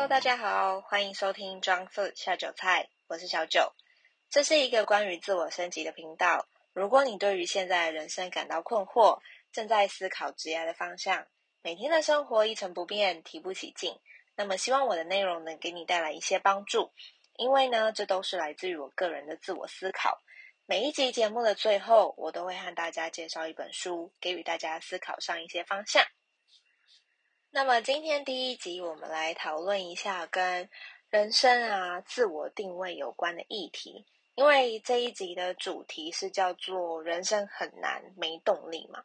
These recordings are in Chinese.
Hello，大家好，欢迎收听装色下酒菜，我是小九。这是一个关于自我升级的频道。如果你对于现在的人生感到困惑，正在思考职业的方向，每天的生活一成不变，提不起劲，那么希望我的内容能给你带来一些帮助。因为呢，这都是来自于我个人的自我思考。每一集节目的最后，我都会和大家介绍一本书，给予大家思考上一些方向。那么今天第一集，我们来讨论一下跟人生啊、自我定位有关的议题。因为这一集的主题是叫做“人生很难，没动力”嘛。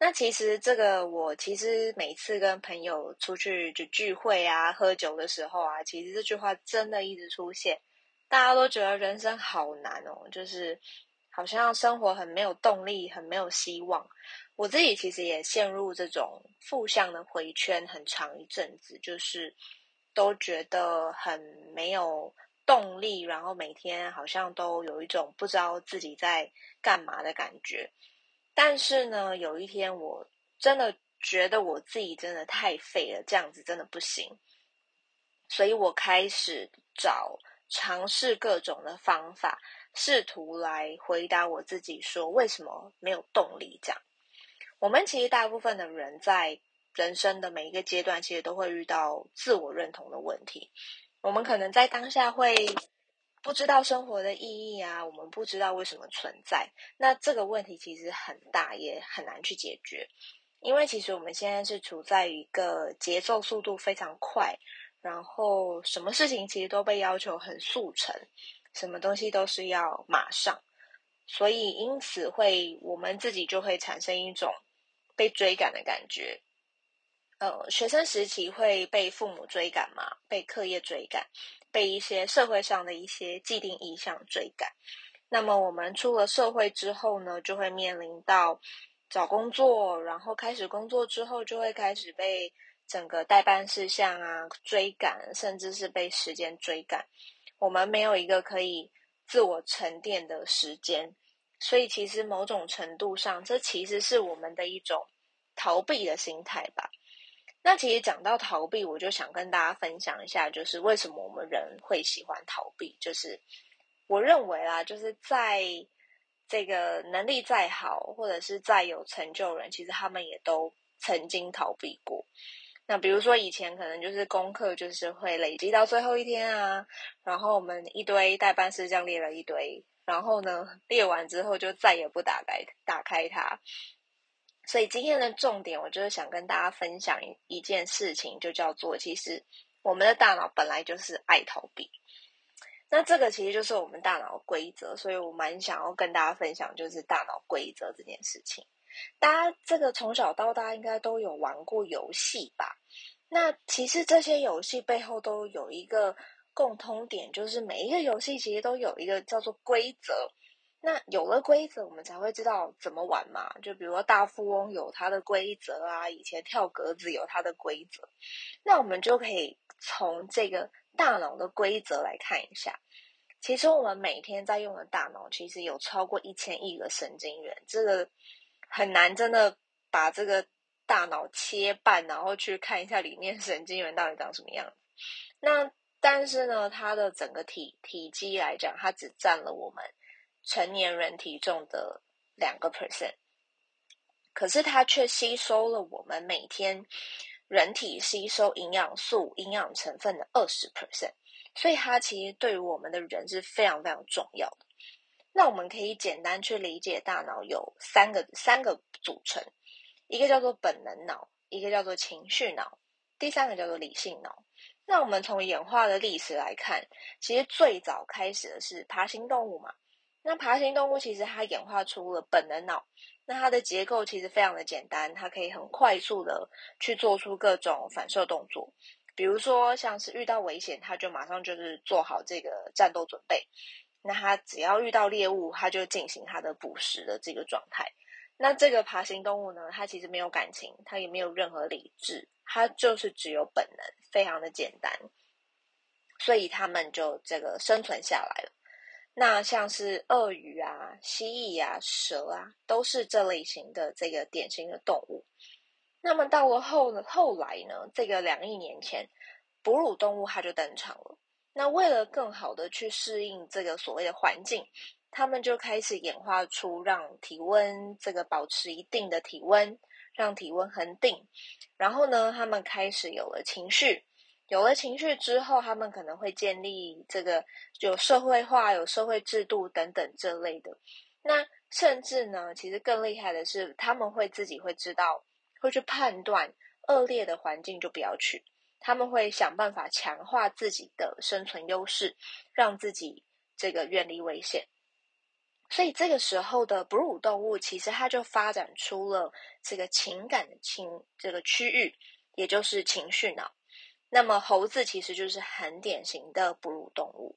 那其实这个，我其实每次跟朋友出去就聚会啊、喝酒的时候啊，其实这句话真的一直出现。大家都觉得人生好难哦，就是好像生活很没有动力，很没有希望。我自己其实也陷入这种负向的回圈很长一阵子，就是都觉得很没有动力，然后每天好像都有一种不知道自己在干嘛的感觉。但是呢，有一天我真的觉得我自己真的太废了，这样子真的不行，所以我开始找尝试各种的方法，试图来回答我自己说为什么没有动力这样。我们其实大部分的人在人生的每一个阶段，其实都会遇到自我认同的问题。我们可能在当下会不知道生活的意义啊，我们不知道为什么存在。那这个问题其实很大，也很难去解决。因为其实我们现在是处在一个节奏速度非常快，然后什么事情其实都被要求很速成，什么东西都是要马上，所以因此会我们自己就会产生一种。被追赶的感觉，呃，学生时期会被父母追赶嘛，被课业追赶，被一些社会上的一些既定意向追赶。那么我们出了社会之后呢，就会面临到找工作，然后开始工作之后，就会开始被整个代办事项啊追赶，甚至是被时间追赶。我们没有一个可以自我沉淀的时间。所以，其实某种程度上，这其实是我们的一种逃避的心态吧。那其实讲到逃避，我就想跟大家分享一下，就是为什么我们人会喜欢逃避。就是我认为啦，就是在这个能力再好，或者是再有成就人，其实他们也都曾经逃避过。那比如说以前可能就是功课，就是会累积到最后一天啊，然后我们一堆代办事项列了一堆。然后呢，列完之后就再也不打开打开它。所以今天的重点，我就是想跟大家分享一一件事情，就叫做其实我们的大脑本来就是爱逃避。那这个其实就是我们大脑规则，所以我蛮想要跟大家分享，就是大脑规则这件事情。大家这个从小到大应该都有玩过游戏吧？那其实这些游戏背后都有一个。共通点就是每一个游戏其实都有一个叫做规则，那有了规则，我们才会知道怎么玩嘛。就比如说大富翁有它的规则啊，以前跳格子有它的规则，那我们就可以从这个大脑的规则来看一下。其实我们每天在用的大脑，其实有超过一千亿个神经元，这个很难真的把这个大脑切半，然后去看一下里面神经元到底长什么样。那但是呢，它的整个体体积来讲，它只占了我们成年人体重的两个 percent，可是它却吸收了我们每天人体吸收营养素、营养成分的二十 percent，所以它其实对于我们的人是非常非常重要的。那我们可以简单去理解，大脑有三个三个组成，一个叫做本能脑，一个叫做情绪脑，第三个叫做理性脑。那我们从演化的历史来看，其实最早开始的是爬行动物嘛。那爬行动物其实它演化出了本能脑，那它的结构其实非常的简单，它可以很快速的去做出各种反射动作。比如说像是遇到危险，它就马上就是做好这个战斗准备。那它只要遇到猎物，它就进行它的捕食的这个状态。那这个爬行动物呢，它其实没有感情，它也没有任何理智。它就是只有本能，非常的简单，所以他们就这个生存下来了。那像是鳄鱼啊、蜥蜴啊、蛇啊，都是这类型的这个典型的动物。那么到了后后来呢，这个两亿年前，哺乳动物它就登场了。那为了更好的去适应这个所谓的环境，他们就开始演化出让体温这个保持一定的体温，让体温恒定。然后呢，他们开始有了情绪，有了情绪之后，他们可能会建立这个有社会化、有社会制度等等这类的。那甚至呢，其实更厉害的是，他们会自己会知道，会去判断恶劣的环境就不要去。他们会想办法强化自己的生存优势，让自己这个远离危险。所以这个时候的哺乳动物，其实它就发展出了这个情感的情这个区域，也就是情绪脑。那么猴子其实就是很典型的哺乳动物。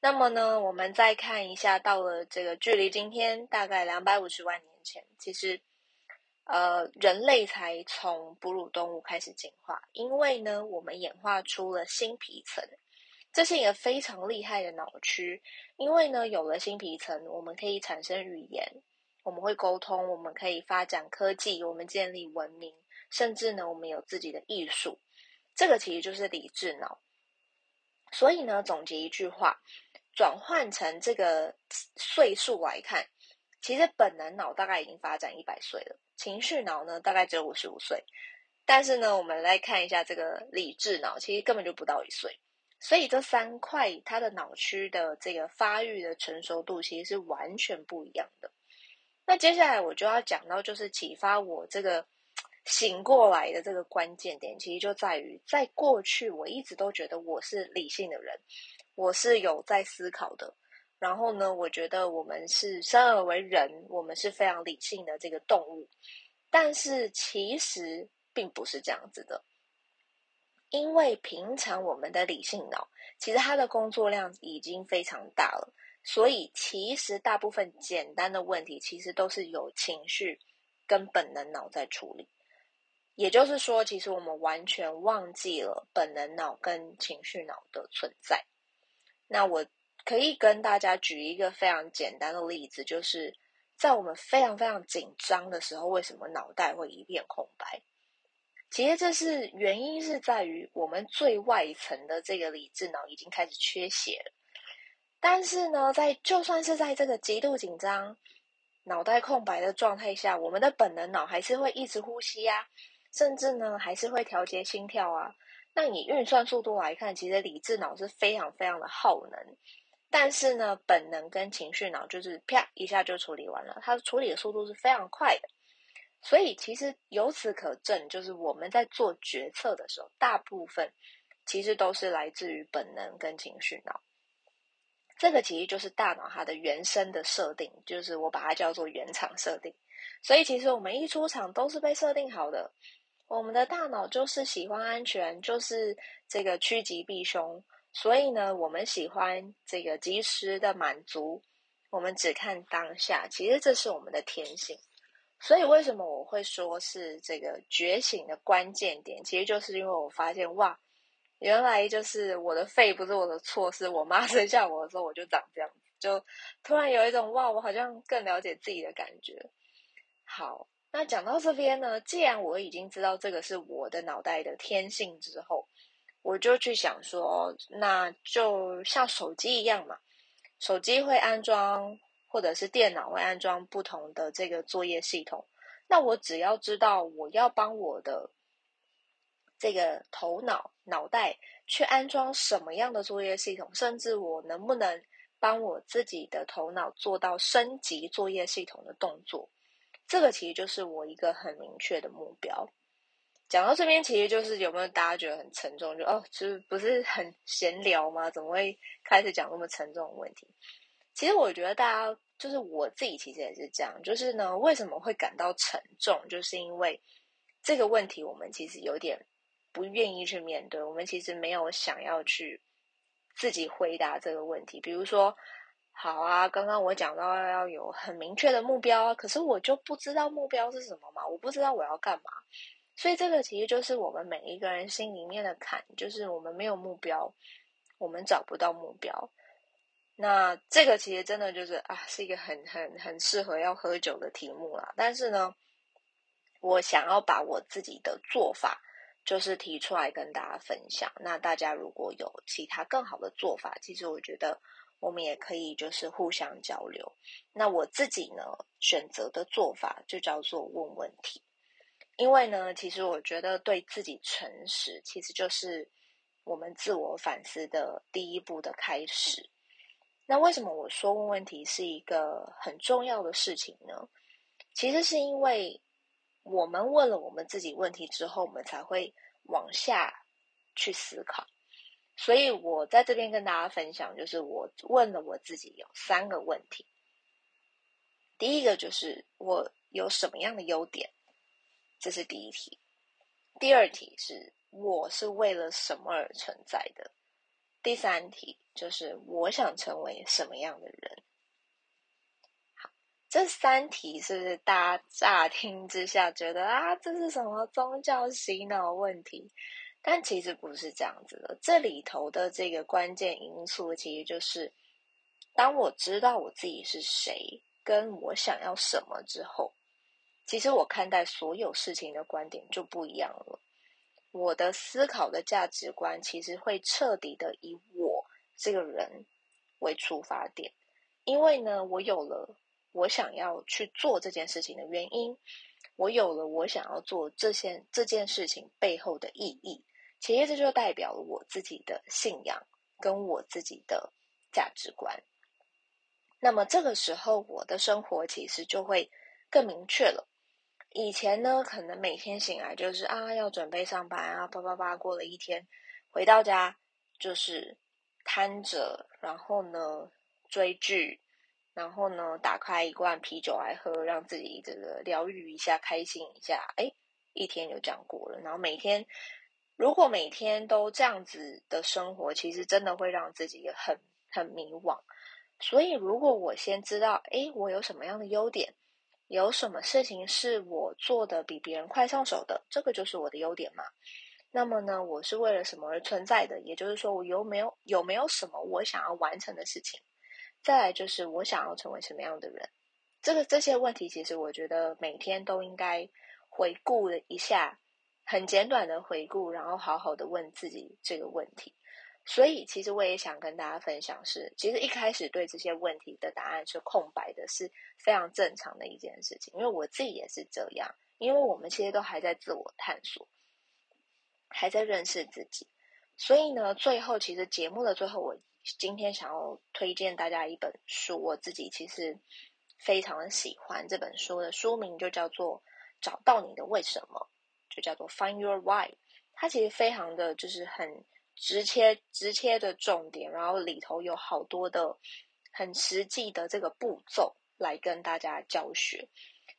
那么呢，我们再看一下，到了这个距离今天大概两百五十万年前，其实。呃，人类才从哺乳动物开始进化，因为呢，我们演化出了新皮层，这是一个非常厉害的脑区。因为呢，有了新皮层，我们可以产生语言，我们会沟通，我们可以发展科技，我们建立文明，甚至呢，我们有自己的艺术。这个其实就是理智脑。所以呢，总结一句话，转换成这个岁数来看。其实本能脑大概已经发展一百岁了，情绪脑呢大概只有五十五岁，但是呢，我们来看一下这个理智脑，其实根本就不到一岁，所以这三块它的脑区的这个发育的成熟度其实是完全不一样的。那接下来我就要讲到，就是启发我这个醒过来的这个关键点，其实就在于，在过去我一直都觉得我是理性的人，我是有在思考的。然后呢，我觉得我们是生而为人，我们是非常理性的这个动物，但是其实并不是这样子的，因为平常我们的理性脑其实它的工作量已经非常大了，所以其实大部分简单的问题其实都是有情绪跟本能脑在处理，也就是说，其实我们完全忘记了本能脑跟情绪脑的存在。那我。可以跟大家举一个非常简单的例子，就是在我们非常非常紧张的时候，为什么脑袋会一片空白？其实这是原因是在于我们最外层的这个理智脑已经开始缺血了。但是呢，在就算是在这个极度紧张、脑袋空白的状态下，我们的本能脑还是会一直呼吸呀，甚至呢还是会调节心跳啊。那以运算速度来看，其实理智脑是非常非常的耗能。但是呢，本能跟情绪脑就是啪一下就处理完了，它处理的速度是非常快的。所以其实由此可证，就是我们在做决策的时候，大部分其实都是来自于本能跟情绪脑。这个其实就是大脑它的原生的设定，就是我把它叫做原厂设定。所以其实我们一出场都是被设定好的，我们的大脑就是喜欢安全，就是这个趋吉避凶。所以呢，我们喜欢这个及时的满足，我们只看当下。其实这是我们的天性。所以为什么我会说是这个觉醒的关键点？其实就是因为我发现，哇，原来就是我的肺不是我的错，是我妈 生下我的时候我就长这样，就突然有一种哇，我好像更了解自己的感觉。好，那讲到这边呢，既然我已经知道这个是我的脑袋的天性之后。我就去想说，那就像手机一样嘛，手机会安装，或者是电脑会安装不同的这个作业系统。那我只要知道我要帮我的这个头脑脑袋去安装什么样的作业系统，甚至我能不能帮我自己的头脑做到升级作业系统的动作，这个其实就是我一个很明确的目标。讲到这边，其实就是有没有大家觉得很沉重？就哦，就是不是很闲聊吗？怎么会开始讲那么沉重的问题？其实我觉得大家就是我自己，其实也是这样。就是呢，为什么会感到沉重？就是因为这个问题，我们其实有点不愿意去面对。我们其实没有想要去自己回答这个问题。比如说，好啊，刚刚我讲到要有很明确的目标，可是我就不知道目标是什么嘛？我不知道我要干嘛。所以这个其实就是我们每一个人心里面的坎，就是我们没有目标，我们找不到目标。那这个其实真的就是啊，是一个很很很适合要喝酒的题目啦。但是呢，我想要把我自己的做法就是提出来跟大家分享。那大家如果有其他更好的做法，其实我觉得我们也可以就是互相交流。那我自己呢选择的做法就叫做问问题，因为呢，其实我觉得对自己诚实，其实就是我们自我反思的第一步的开始。那为什么我说问问题是一个很重要的事情呢？其实是因为。我们问了我们自己问题之后，我们才会往下去思考。所以我在这边跟大家分享，就是我问了我自己有三个问题。第一个就是我有什么样的优点，这是第一题。第二题是我是为了什么而存在的。第三题就是我想成为什么样的人。好这三题是不是大家乍听之下觉得啊，这是什么宗教洗脑问题？但其实不是这样子的。这里头的这个关键因素，其实就是当我知道我自己是谁，跟我想要什么之后，其实我看待所有事情的观点就不一样了。我的思考的价值观，其实会彻底的以我这个人为出发点，因为呢，我有了。我想要去做这件事情的原因，我有了我想要做这些这件事情背后的意义，其实这就代表了我自己的信仰跟我自己的价值观。那么这个时候，我的生活其实就会更明确了。以前呢，可能每天醒来就是啊，要准备上班啊，叭叭叭，过了一天，回到家就是瘫着，然后呢追剧。然后呢，打开一罐啤酒来喝，让自己这个疗愈一下，开心一下。哎，一天就这样过了。然后每天，如果每天都这样子的生活，其实真的会让自己很很迷惘。所以，如果我先知道，哎，我有什么样的优点，有什么事情是我做的比别人快上手的，这个就是我的优点嘛。那么呢，我是为了什么而存在的？也就是说，我有没有有没有什么我想要完成的事情？再来就是我想要成为什么样的人，这个这些问题其实我觉得每天都应该回顾一下，很简短的回顾，然后好好的问自己这个问题。所以其实我也想跟大家分享是，其实一开始对这些问题的答案是空白的，是非常正常的一件事情。因为我自己也是这样，因为我们其实都还在自我探索，还在认识自己。所以呢，最后其实节目的最后我。今天想要推荐大家一本书，我自己其实非常的喜欢这本书的书名就叫做《找到你的为什么》，就叫做 Find Your Why。它其实非常的就是很直切直切的重点，然后里头有好多的很实际的这个步骤来跟大家教学。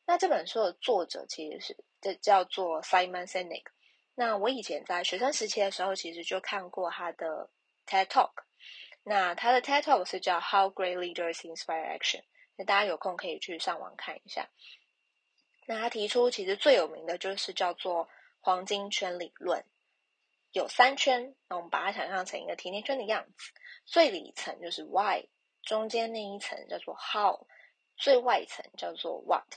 那这本书的作者其实是这叫做 Simon Sinek。那我以前在学生时期的时候，其实就看过他的 TED Talk。那他的 TED Talk 是叫 How Great Leaders Inspire Action，那大家有空可以去上网看一下。那他提出其实最有名的就是叫做黄金圈理论，有三圈，那我们把它想象成一个甜甜圈的样子，最里层就是 Why，中间那一层叫做 How，最外层叫做 What。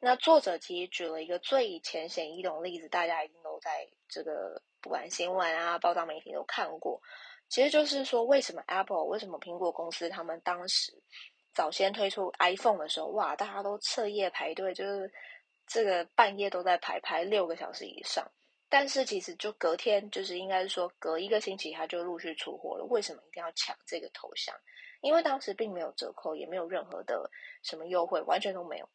那作者其实举了一个最浅显易懂的例子，大家一定都在这个不管新闻啊、报道媒体都看过。其实就是说，为什么 Apple，为什么苹果公司他们当时早先推出 iPhone 的时候，哇，大家都彻夜排队，就是这个半夜都在排排六个小时以上。但是其实就隔天，就是应该是说隔一个星期，它就陆续出货了。为什么一定要抢这个头像？因为当时并没有折扣，也没有任何的什么优惠，完全都没有。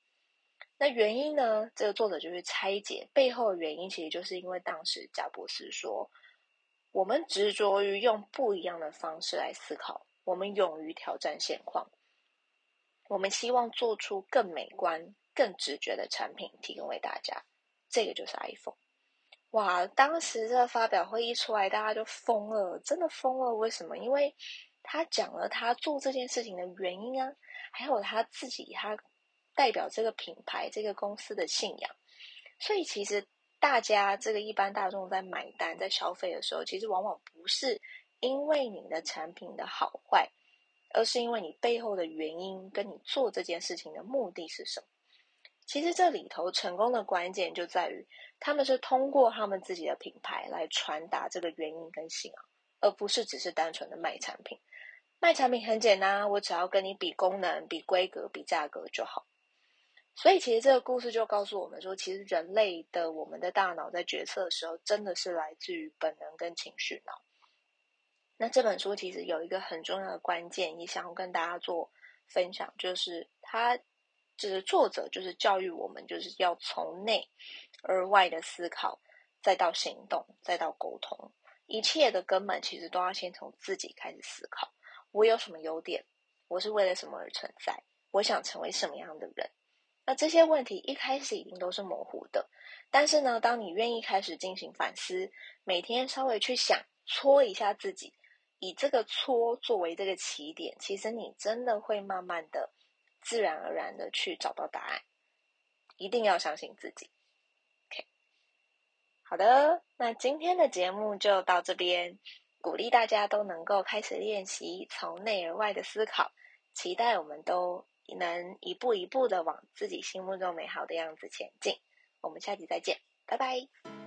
那原因呢？这个作者就是拆解背后的原因，其实就是因为当时贾博士说。我们执着于用不一样的方式来思考，我们勇于挑战现况，我们希望做出更美观、更直觉的产品提供给大家。这个就是 iPhone。哇！当时这个发表会一出来，大家就疯了，真的疯了。为什么？因为他讲了他做这件事情的原因啊，还有他自己，他代表这个品牌、这个公司的信仰。所以其实。大家这个一般大众在买单、在消费的时候，其实往往不是因为你的产品的好坏，而是因为你背后的原因跟你做这件事情的目的是什么。其实这里头成功的关键就在于，他们是通过他们自己的品牌来传达这个原因跟信仰，而不是只是单纯的卖产品。卖产品很简单，我只要跟你比功能、比规格、比价格就好。所以，其实这个故事就告诉我们说，其实人类的我们的大脑在决策的时候，真的是来自于本能跟情绪脑。那这本书其实有一个很重要的关键，也想要跟大家做分享，就是它就是作者就是教育我们，就是要从内而外的思考，再到行动，再到沟通，一切的根本其实都要先从自己开始思考。我有什么优点？我是为了什么而存在？我想成为什么样的人？那这些问题一开始已经都是模糊的，但是呢，当你愿意开始进行反思，每天稍微去想搓一下自己，以这个搓作为这个起点，其实你真的会慢慢的、自然而然的去找到答案。一定要相信自己。OK，好的，那今天的节目就到这边，鼓励大家都能够开始练习从内而外的思考，期待我们都。能一步一步的往自己心目中美好的样子前进。我们下集再见，拜拜。